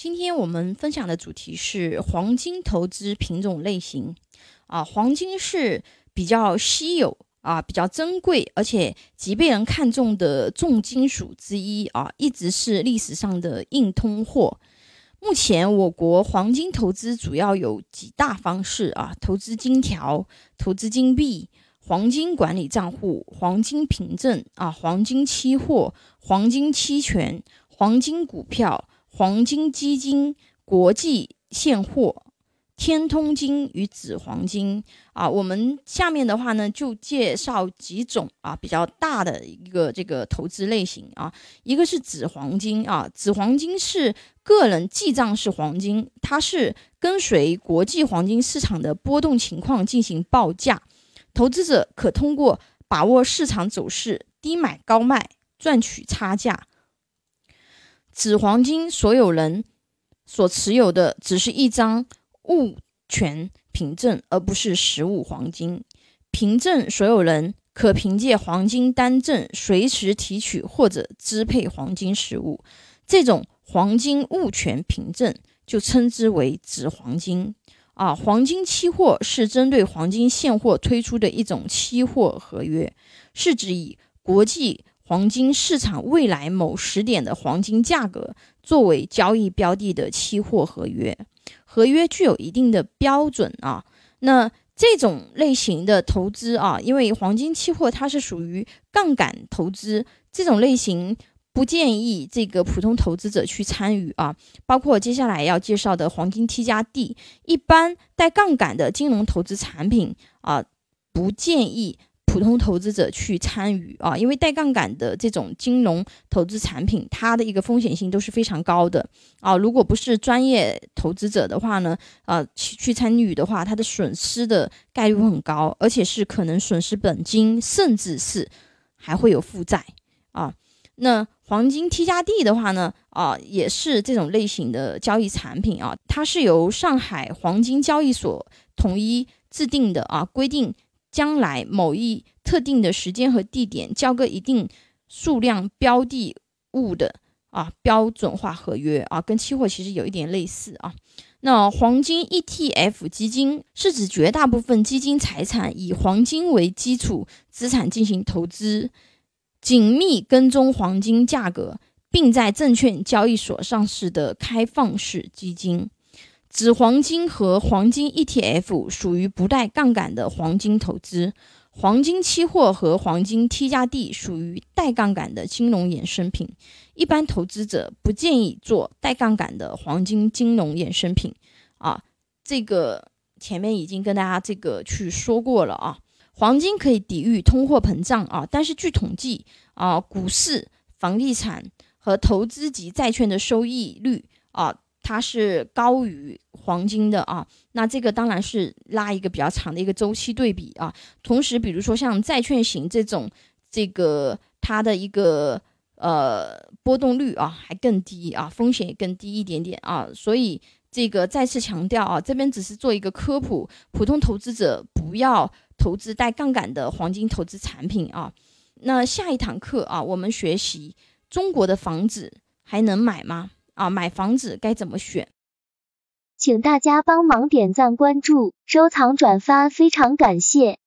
今天我们分享的主题是黄金投资品种类型。啊，黄金是比较稀有啊，比较珍贵，而且极被人看重的重金属之一啊，一直是历史上的硬通货。目前我国黄金投资主要有几大方式啊，投资金条、投资金币、黄金管理账户、黄金凭证啊、黄金期货、黄金期权、黄金股票。黄金基金、国际现货、天通金与紫黄金啊，我们下面的话呢，就介绍几种啊比较大的一个这个投资类型啊。一个是紫黄金啊，紫黄金是个人记账式黄金，它是跟随国际黄金市场的波动情况进行报价，投资者可通过把握市场走势，低买高卖赚取差价。紫黄金所有人所持有的只是一张物权凭证，而不是实物黄金。凭证所有人可凭借黄金单证随时提取或者支配黄金实物，这种黄金物权凭证就称之为紫黄金。啊，黄金期货是针对黄金现货推出的一种期货合约，是指以国际。黄金市场未来某时点的黄金价格作为交易标的的期货合约，合约具有一定的标准啊。那这种类型的投资啊，因为黄金期货它是属于杠杆投资，这种类型不建议这个普通投资者去参与啊。包括接下来要介绍的黄金 T 加 D，一般带杠杆的金融投资产品啊，不建议。普通投资者去参与啊，因为带杠杆的这种金融投资产品，它的一个风险性都是非常高的啊。如果不是专业投资者的话呢，啊，去去参与的话，它的损失的概率很高，而且是可能损失本金，甚至是还会有负债啊。那黄金 T 加 D 的话呢，啊，也是这种类型的交易产品啊，它是由上海黄金交易所统一制定的啊，规定。将来某一特定的时间和地点交割一定数量标的物的啊标准化合约啊，跟期货其实有一点类似啊。那黄金 ETF 基金是指绝大部分基金财产以黄金为基础资产进行投资，紧密跟踪黄金价格，并在证券交易所上市的开放式基金。紫黄金和黄金 ETF 属于不带杠杆的黄金投资，黄金期货和黄金 T 加 D 属于带杠杆的金融衍生品。一般投资者不建议做带杠杆的黄金金融衍生品。啊，这个前面已经跟大家这个去说过了啊。黄金可以抵御通货膨胀啊，但是据统计啊，股市、房地产和投资级债券的收益率啊。它是高于黄金的啊，那这个当然是拉一个比较长的一个周期对比啊。同时，比如说像债券型这种，这个它的一个呃波动率啊还更低啊，风险也更低一点点啊。所以这个再次强调啊，这边只是做一个科普，普通投资者不要投资带杠杆的黄金投资产品啊。那下一堂课啊，我们学习中国的房子还能买吗？啊，买房子该怎么选？请大家帮忙点赞、关注、收藏、转发，非常感谢。